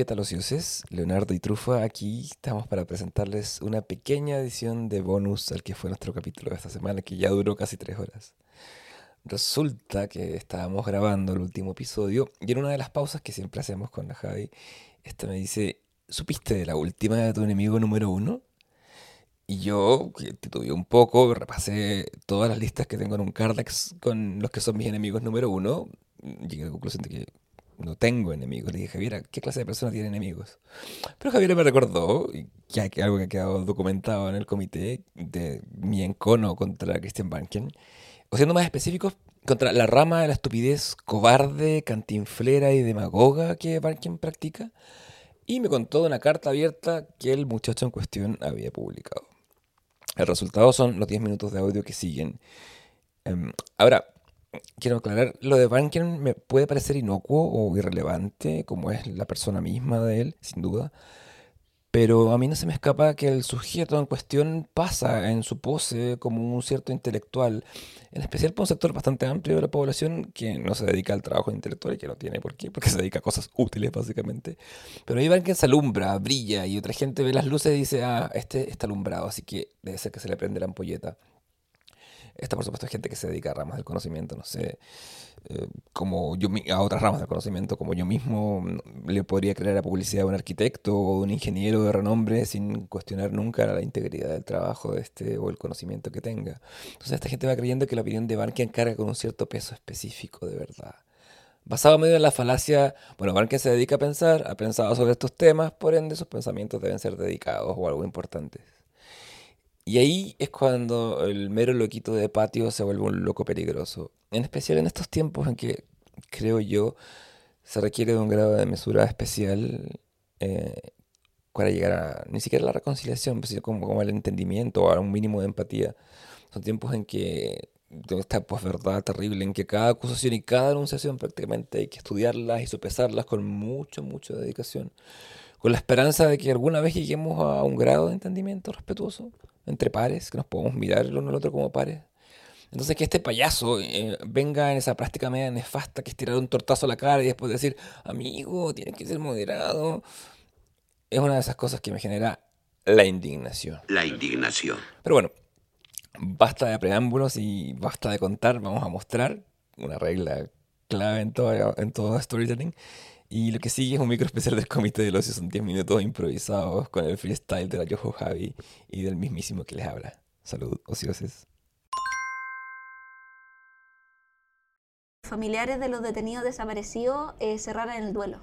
¿Qué tal ocioses? Leonardo y Trufa aquí estamos para presentarles una pequeña edición de bonus al que fue nuestro capítulo de esta semana que ya duró casi tres horas. Resulta que estábamos grabando el último episodio y en una de las pausas que siempre hacemos con la Javi, esta me dice, ¿supiste de la última de tu enemigo número uno? Y yo, que titubeé un poco, repasé todas las listas que tengo en un Cardex con los que son mis enemigos número uno. Llegué a la conclusión de que no tengo enemigos. Le dije, Javier, ¿qué clase de persona tiene enemigos? Pero Javier me recordó, que algo que ha quedado documentado en el comité, de mi encono contra Christian Banken. O siendo más específicos, contra la rama de la estupidez cobarde, cantinflera y demagoga que Banken practica. Y me contó de una carta abierta que el muchacho en cuestión había publicado. El resultado son los 10 minutos de audio que siguen. Em, ahora, quiero aclarar, lo de Banken me puede parecer inocuo o irrelevante, como es la persona misma de él, sin duda. Pero a mí no se me escapa que el sujeto en cuestión pasa en su pose como un cierto intelectual, en especial por un sector bastante amplio de la población que no se dedica al trabajo intelectual y que no tiene por qué, porque se dedica a cosas útiles básicamente. Pero ahí van se alumbra, brilla y otra gente ve las luces y dice, ah, este está alumbrado, así que debe ser que se le prende la ampolleta. Esta, por supuesto, es gente que se dedica a ramas del conocimiento, no sé, eh, como yo a otras ramas del conocimiento, como yo mismo mm, le podría creer la publicidad a un arquitecto o un ingeniero de renombre sin cuestionar nunca la integridad del trabajo de este o el conocimiento que tenga. Entonces esta gente va creyendo que la opinión de Barken carga con un cierto peso específico de verdad. Basado medio en la falacia, bueno, Barken se dedica a pensar, ha pensado sobre estos temas, por ende sus pensamientos deben ser dedicados o algo importantes. Y ahí es cuando el mero loquito de patio se vuelve un loco peligroso. En especial en estos tiempos en que, creo yo, se requiere de un grado de mesura especial eh, para llegar a ni siquiera la reconciliación, sino como, como al entendimiento o a un mínimo de empatía. Son tiempos en que esta verdad terrible en que cada acusación y cada denunciación prácticamente hay que estudiarlas y sopesarlas con mucho, mucha dedicación, con la esperanza de que alguna vez lleguemos a un grado de entendimiento respetuoso entre pares, que nos podemos mirar el uno al otro como pares. Entonces que este payaso eh, venga en esa práctica media nefasta que es tirar un tortazo a la cara y después decir, amigo, tienes que ser moderado, es una de esas cosas que me genera la indignación. La indignación. Pero bueno, basta de preámbulos y basta de contar, vamos a mostrar una regla clave en todo, en todo storytelling. Y lo que sigue es un micro especial del Comité del Ocio, son 10 minutos improvisados con el freestyle de la Yoho Javi y del mismísimo que les habla. Salud, ocioses. Familiares de los detenidos desaparecidos eh, cerraron el duelo.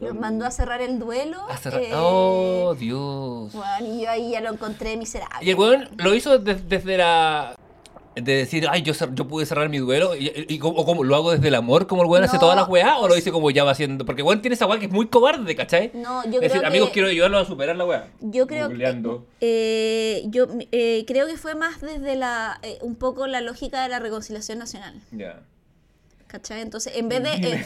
Los mandó a cerrar el duelo. A cerrar- eh, Oh, Dios. bueno, y yo ahí ya lo encontré miserable. Y el weón lo hizo de- desde la. De decir, ay, yo, yo pude cerrar mi duelo. Y, y o como lo hago desde el amor, como el weón hace No. todas las weas. O lo dice como ya va haciendo. Porque weón tiene esa wea que es muy cobarde, ¿cachai? No, yo es creo decir, que... amigos, quiero ayudarlos a superar la wea. Yo creo que Googleando. eh, yo eh, creo que fue más desde la eh, un poco la lógica de la reconciliación nacional, Ya. ¿cachai? Entonces, en vez de eh,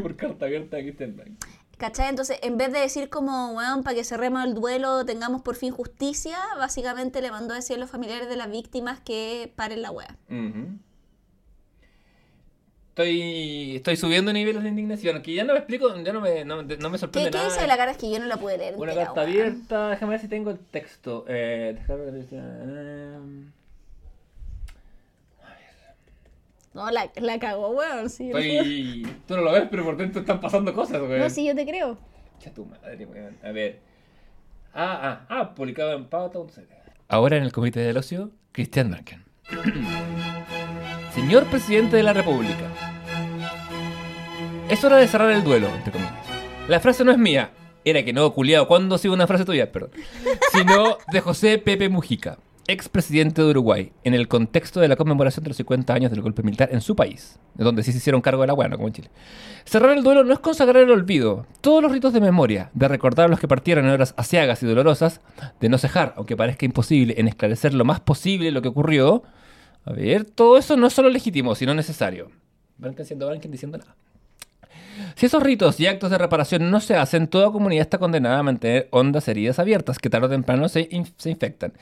por carta abierta el banco. ¿Cachai? Entonces, en vez de decir como, weón, para que cerremos el duelo, tengamos por fin justicia, básicamente le mandó a decir a los familiares de las víctimas que paren la wea. Ujú. Estoy, estoy subiendo niveles de indignación. Aquí ya no me explico, ya no me, no, no me ¿Qué, sorprende qué nada. dice de la cara? Es que yo no la pude leer. Una entera, carta abierta, déjame ver si tengo el texto. Eh, déjame ver si- eh, No, la, la cagó, weón. Sí, Estoy... Tú no lo ves, pero por dentro están pasando cosas, güey. No, sí, yo te creo. Cha tu madre, weón. A ver. Ah, ah, ah, publicado en Pauta. Ahora en el Comité del Ocio, Cristian Duncan. Señor Presidente de la República. Es hora de cerrar el duelo, entre comillas. La frase no es mía. Era que no, culiado. ¿Cuándo ha sido una frase tuya? Perdón. Sino de José Pepe Mujica, expresidente de Uruguay, en el contexto de la conmemoración de los 50 años del golpe militar en su país, de donde sí se hicieron cargo de la buena, como en Chile. Cerrar el duelo no es consagrar el olvido. Todos los ritos de memoria, de recordar a los que partieron en horas asiagas y dolorosas, de no cejar, aunque parezca imposible, en esclarecer lo más posible lo que ocurrió. A ver, todo eso no es solo legítimo, sino necesario. Branken siendo diciendo nada. Si esos ritos y actos de reparación no se hacen, toda comunidad está condenada a mantener hondas heridas abiertas que tarde o temprano se, se infectan.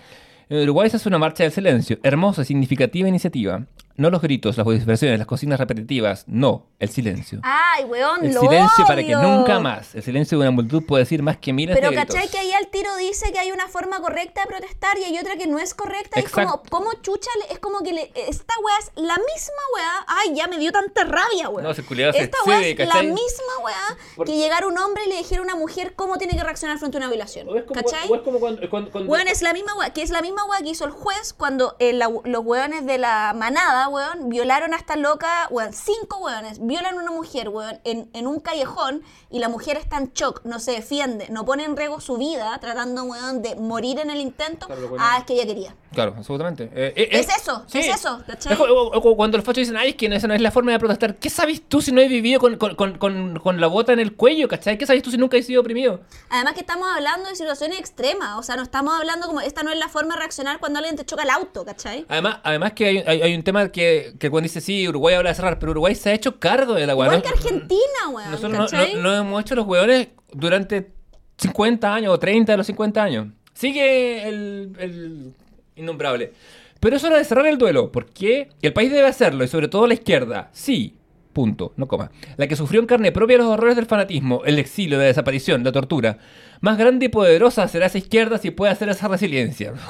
En Uruguay se hace una marcha del silencio, hermosa significativa iniciativa. No los gritos, las vociferaciones, las cocinas repetitivas. No, el silencio. Ay, weón, el lo silencio para que odio. nunca más. El silencio de una multitud puede decir más que miles Pero de gritos. ¿cachai que ahí al tiro dice que hay una forma correcta de protestar y hay otra que no es correcta? Y es como, Exacto. como chucha, le- es como que le- esta weá es la misma weá. Ay, ya me dio tanta rabia, weá. No, ese culiao se Esta weá excede, es la ¿cachai? misma weá Por- que llegara un hombre y le dijera a una mujer cómo tiene que reaccionar frente a una violación. O es como, ¿Cachai? o es como cuando, cuando- cuando- Weón, es la misma weá, que es la misma weá que hizo el juez cuando eh, la- los weones de la manada, weón, violaron a esta loca, weón, cinco weones, violan a una mujer, weón, en, en un callejón y la mujer está en shock, no se defiende, no pone en riesgo su vida tratando, weón, de morir en el intento. Claro, lo bueno. ah, es que ella quería. Claro, absolutamente. Eh, eh, Es eh, eso, es eso, ¿cachai? Es como- o- o cuando los fachos dicen, ay, es que esa no es la forma de protestar. ¿Qué sabes tú si no has vivido con, con, con, la bota en el cuello, cachai? ¿Qué sabes tú si nunca has sido oprimido? Además que estamos hablando de situaciones extremas, o sea, no estamos hablando como, esta no es la forma de reaccionar cuando alguien te choca el auto, ¿cachai? Además, además que hay, hay, hay un tema que, que cuando dice, sí, Uruguay habla de cerrar, pero Uruguay se ha hecho cargo de la Igual weá. que Argentina, weón, Nosotros no, ¿cachai? no- no hemos hecho los hueones durante 50 años o 30 de los 50 años. Sigue el, el innombrable. Pero es hora de cerrar el duelo, porque el país debe hacerlo, y sobre todo la izquierda. Sí, punto, no coma. La que sufrió en carne propia los horrores del fanatismo, el exilio, la desaparición, la tortura. Más grande y poderosa será esa izquierda si puede hacer esa resiliencia.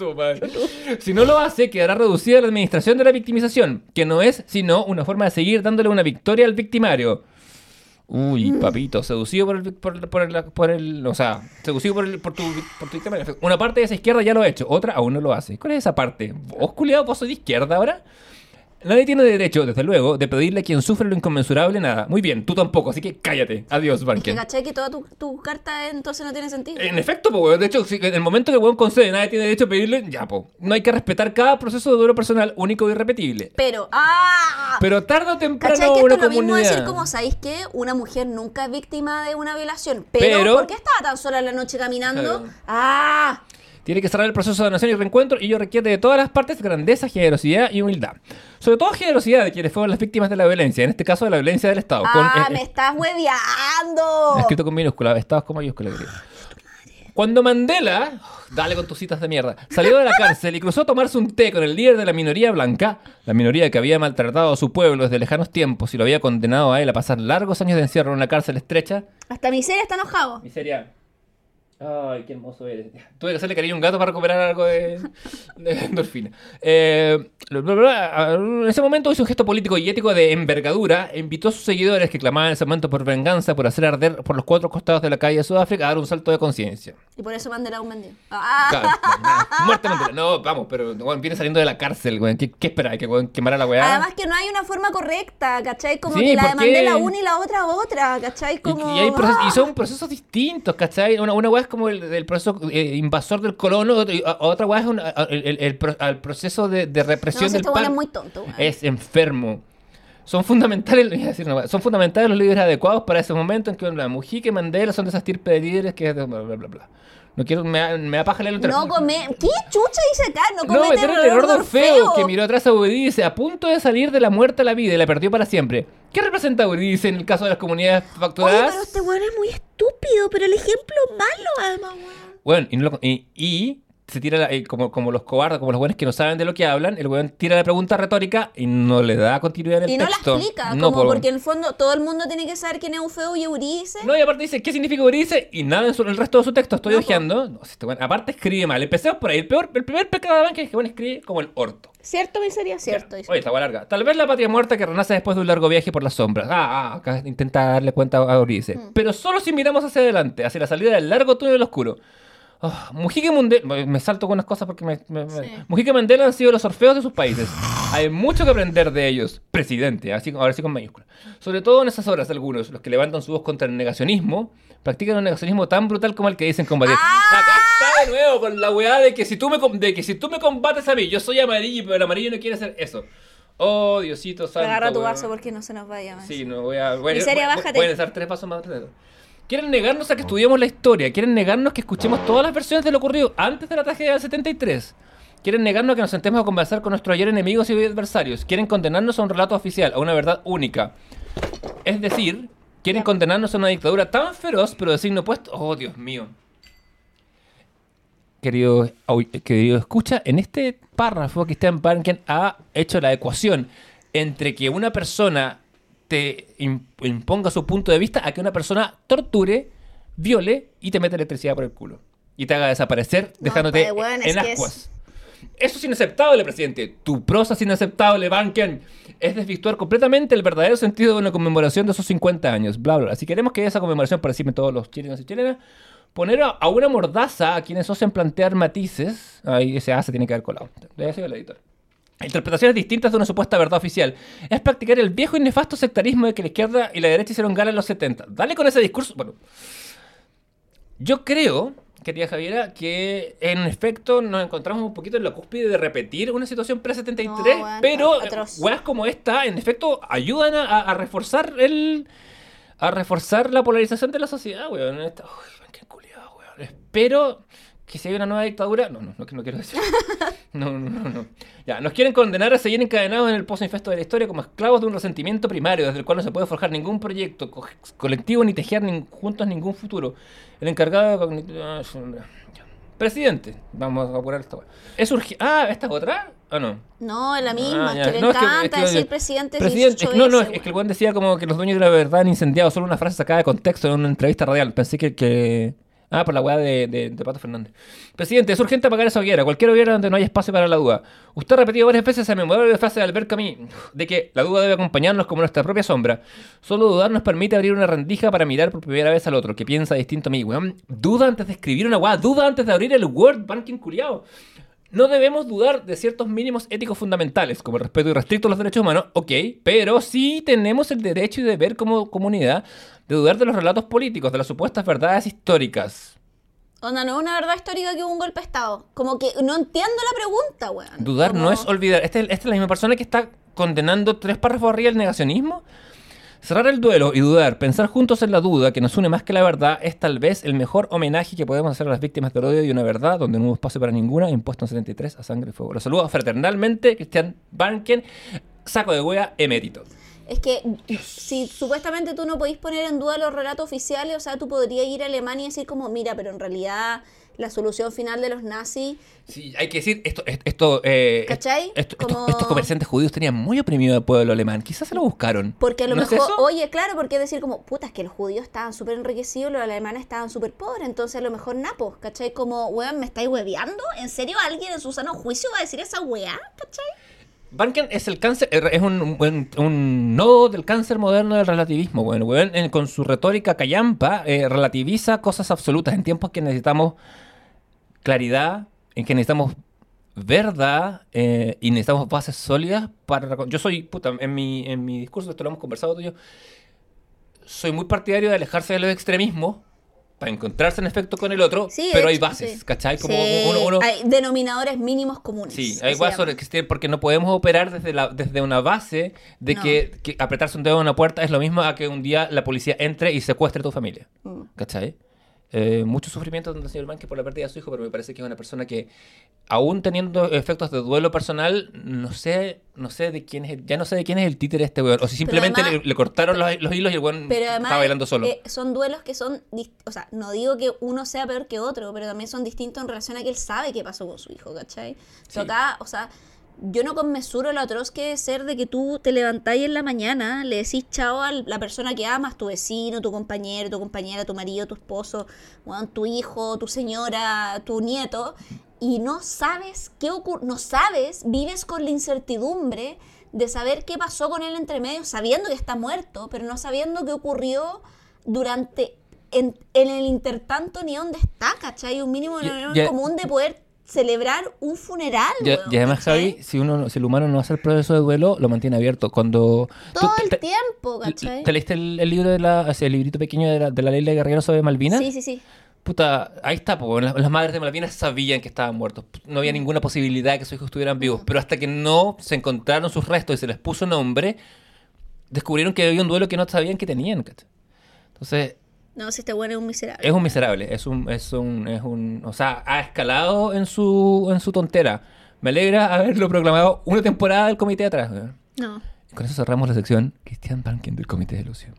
Su madre. Si no lo hace, quedará reducida la administración de la victimización, que no es sino una forma de seguir dándole una victoria al victimario. Uy, papito, seducido por el, por, por el, por el- o sea, seducido por, el, por, tu, por tu victimario. Una parte de esa izquierda ya lo ha hecho, otra aún no lo hace. ¿Cuál es esa parte? ¿Vos, culiado, vos sos de izquierda ahora? Nadie tiene derecho, desde luego, de pedirle a quien sufre lo inconmensurable nada. Muy bien, tú tampoco, así que cállate. Adiós, Que Barken. cachai que toda tu, tu carta entonces no tiene sentido. En efecto, po, weón. De hecho, si en el momento que weón concede, nadie tiene derecho a pedirle, ya, po. No hay que respetar cada proceso de duelo personal único y irrepetible. Pero, ¡ah! Pero tarde o temprano ¿Cachai que una esto es lo mismo decir como, ¿sabéis que Una mujer nunca es víctima de una violación. Pero, Pero- ¿por qué estaba tan sola en la noche caminando? Claro. ¡Ah! Tiene que cerrar el proceso de donación y reencuentro y ello requiere de todas las partes grandeza, generosidad y humildad. Sobre todo generosidad de quienes fueron las víctimas de la violencia, en este caso de la violencia del Estado. con, ¡Ah, eh, me eh, estás hueveando! escrito con minúscula, Estados con mayúscula. querido. Cuando Mandela, dale con tus citas de mierda, salió de la cárcel y cruzó a tomarse un té con el líder de la minoría blanca, la minoría que había maltratado a su pueblo desde lejanos tiempos y lo había condenado a él a pasar largos años de encierro en una cárcel estrecha, Hasta miseria está enojado. Miseria. Ay, qué hermoso eres. Tuve que hacerle cariño a un gato para recuperar algo de, de endorfina. Eh, en ese momento hizo un gesto político y ético de envergadura. e Invitó a sus seguidores que clamaban en ese momento por venganza, por hacer arder por los cuatro costados de la calle de Sudáfrica, a dar un salto de conciencia. Y por eso Mandela un vendido. ¡Ah! Muerte Mandela. No, vamos, pero weón, viene saliendo de la cárcel, weón. ¿Qué, qué esperáis? ¿Que quemara la weá? Además que no hay una forma correcta, ¿cachai? Como Sí, que la de. Mandela una y la otra otra, ¿cachai? Y- Como... Y, hay proces- y ¡ah! son procesos distintos, ¿cachai? Una, una weá como el, el proceso eh, invasor del colono, otra, y- a- otra weá es una- a- el, proceso de, de No, represión si del weón es pan. muy tonto. Es enfermo. Son fundamentales, decir son fundamentales los líderes adecuados para ese momento en que la Mujica y Mandela son de esa estirpe de líderes que bla bla bla bla. No quiero, me, me da paja leerlo entre- No come... ¿Qué chucha dice acá? No no, comete meter el error de Orfeo, que miró atrás a Eurídice a punto de salir de la muerte a la vida y la perdió para siempre. ¿Qué representa Eurídice en el caso de las comunidades Oye, facturadas? pero este weón es muy estúpido, pero el ejemplo malo, además, weón. Bueno, y, no lo- y- y se tira, la- eh, como, como los cobardes, como los buenos que no saben de lo que hablan, el weón tira la pregunta retórica y no le da continuidad en el Y no la texto. explica, No, como po. porque en el fondo todo el mundo tiene que saber quién es Eufeo y Euridice. No, y aparte dice, ¿qué significa Eurídice? Y nada en, su- en el resto de su texto. Estoy No, ojeando. No, si este weón- aparte escribe mal. Empecemos por ahí. El, peor, el primer pecado de Banque es que bueno, escribe como el orto. ¿Cierto, miseria? Cierto, dice. Oye, está larga. Tal vez la patria muerta que renace después de un largo viaje por las sombras. Ah, ah, acá intenta darle cuenta a Eurídice. Mm. Pero solo si miramos hacia adelante, hacia la salida del largo túnel oscuro. Ah, Mujica y Mandela, me salto con unas cosas porque me, me- me- Sí. Mujica y Mandela han sido los orfeos de sus países. Hay mucho que aprender de ellos, presidente, así, ahora sí con mayúsculas. Sobre todo en esas horas, algunos, los que levantan su voz contra el negacionismo, practican un negacionismo tan brutal como el que dicen combatir. ¡Ah! Acá está de nuevo con la weá de que si tú me de que si tú me combates a mí, yo soy amarillo, pero el amarillo no quiere hacer eso. Oh, Diosito santo. Agarra tu vaso porque no se nos vaya más. Sí, no voy a. Voy Miseria, voy- bájate. voy a tres pasos más atrás. Quieren negarnos a que estudiemos la historia. Quieren negarnos que escuchemos todas las versiones de lo ocurrido antes de la tragedia del 73. Quieren negarnos que nos sentemos a conversar con nuestros ayer enemigos y adversarios. Quieren condenarnos a un relato oficial, a una verdad única. Es decir, quieren condenarnos a una dictadura tan feroz, pero de signo opuesto. Oh, Dios mío. querido, querido escucha, en este párrafo Christian Barnken ha hecho la ecuación entre que una persona te im- imponga su punto de vista a que una persona torture, viole y te mete electricidad por el culo. Y te haga desaparecer dejándote pues, en que es- ascuas. Eso es inaceptable, presidente. Tu prosa es inaceptable, Banken. Es desvirtuar completamente el verdadero sentido de una conmemoración de esos 50 años. Bla, bla, bla. Si queremos que esa conmemoración participen todos los chilenos y chilenas, poner a, a una mordaza a quienes osen plantear matices. Ahí ese A se tiene que haber colado. Debe ser el editor. Interpretaciones distintas de una supuesta verdad oficial. Es practicar el viejo y nefasto sectarismo de que la izquierda y la derecha hicieron gala en los 70. Dale con ese discurso. Bueno, yo creo, querida Javiera, que en efecto nos encontramos un poquito en la cúspide de repetir una situación pre-73, No, pero weas como esta, en efecto, ayudan a, a reforzar el. a reforzar la polarización de la sociedad, weón. Esta- Uy, qué culiado, weón. Espero que si hay una nueva dictadura. No, no, no, no quiero decir. No, no, no, no. Ya, nos quieren condenar a seguir encadenados en el pozo infesto de la historia como esclavos de un resentimiento primario, desde el cual no se puede forjar ningún proyecto co- colectivo ni tejer juntos ningún futuro. El encargado de ah. Presidente, vamos a apurar esta. Es urgente. Ah, ¿esta es otra? Ah, no. No, es la misma, Ah, es ya. que le No, es que- encanta es que- decir presidente, Presidente, 18 es no, no, veces, es que el buen decía como que los dueños de la verdad han incendiado solo una frase sacada de contexto en una entrevista radial. Pensé que. que... Ah, por la weá de, de, Pato Fernández. Presidente, es urgente apagar esa hoguera, cualquier hoguera donde no haya espacio para la duda. Usted ha repetido varias veces esa memorable frase de Albert Camus, de que la duda debe acompañarnos como nuestra propia sombra. Solo dudar nos permite abrir una rendija para mirar por primera vez al otro, que piensa distinto a mí, weón. Duda antes de escribir una weá, duda antes de abrir el Word Banking culiao. No debemos dudar de ciertos mínimos éticos fundamentales, como el respeto irrestricto a los derechos humanos, ok, pero sí tenemos el derecho y deber como comunidad de dudar de los relatos políticos, de las supuestas verdades históricas. Onda, no es una verdad histórica que hubo un golpe de Estado. Como que no entiendo la pregunta, weón. Dudar Como- no es olvidar. Esta, esta es la misma persona que está condenando tres párrafos arriba el negacionismo. Cerrar el duelo y dudar, pensar juntos en la duda que nos une más que la verdad, es tal vez el mejor homenaje que podemos hacer a las víctimas del odio y una verdad donde no hubo espacio para ninguna, impuesto en 73 a sangre y fuego. Los saludo fraternalmente, Cristian Banken, saco de wea emérito. Es que si supuestamente tú no podís poner en duda los relatos oficiales, o sea, tú podrías ir a Alemania y decir como, mira, pero en realidad la solución final de los nazis Sí, hay que decir, esto, esto, eh, ¿Cachai? esto- esto- Como- estos comerciantes judíos tenían muy oprimido al pueblo alemán. Quizás se lo buscaron. Porque a lo ¿No es mejor, oye, claro, porque decir como, puta, es que los judíos estaban súper enriquecidos, los alemanes estaban súper pobres, entonces a lo mejor napos, ¿cachai? Como, weón, ¿me estáis hueveando? ¿En serio alguien en su sano juicio va a decir esa weá? ¿cachai? Banken es el cáncer, er, es un, un, un nodo del cáncer moderno del relativismo, bueno, en- con su retórica callampa, eh, relativiza cosas absolutas en tiempos que necesitamos claridad, en que necesitamos verdad eh, y necesitamos bases sólidas para... Yo soy, puta, en mi, en mi discurso, esto lo hemos conversado tú y yo, soy muy partidario de alejarse de los extremismos para encontrarse en efecto con el otro, Sí, pero hay bases, sí. ¿cachai? Como Sí, uno, uno- Hay denominadores mínimos comunes. Sí, hay que esté- porque no podemos operar desde, la, desde una base de No. que, que apretarse un dedo en una puerta es lo mismo a que un día la policía entre y secuestre a tu familia. Mm. ¿Cachai? Eh, mucho sufrimiento del señor Banque por la pérdida de su hijo, pero me parece que es una persona que, aún teniendo efectos de duelo personal, no sé, no sé de quién es, el- ya no sé de quién es el títere este weón. O si simplemente además- le, le cortaron los, los hilos y el weón Pero además bailando solo. eh, son duelos que son, o sea, no digo que uno sea peor que otro, pero también son distintos en relación a que él sabe qué pasó con su hijo, ¿cachai? Sí. acá, o sea, yo no conmesuro lo atroz que es ser de que tú te levantáis en la mañana, le decís chao a la persona que amas, tu vecino, tu compañero, tu compañera, tu marido, tu esposo, weón, tu hijo, tu señora, tu nieto, y no sabes qué ocurre, no sabes, vives con la incertidumbre de saber qué pasó con él entre medio, sabiendo que está muerto, pero no sabiendo qué ocurrió durante, en, en el intertanto ni dónde está, ¿cachai? Un mínimo común de poder celebrar un funeral. Y, weón, y además, ¿cachai? Javi, si uno si el humano no hace el proceso de duelo, lo mantiene abierto. Cuando Todo el te- tiempo, ¿cachai? ¿Te leíste el, el libro de la, ese librito pequeño de la, de la ley de guerrero sobre Malvinas? Sí, sí, sí. Puta, ahí está, po. Las, las madres de Malvinas sabían que estaban muertos. No Mm. había ninguna posibilidad de que sus hijos estuvieran vivos. Pero hasta que no se encontraron sus restos y se les puso nombre, descubrieron que había un duelo que no sabían que tenían. ¿cachai? Entonces, No, si este bueno es un miserable. es un miserable. Es un, es un, es un. O sea, ha escalado en su, en su tontera. Me alegra haberlo proclamado una temporada del comité atrás. No. Y con eso cerramos la sección Cristian Banken del Comité de Lucio.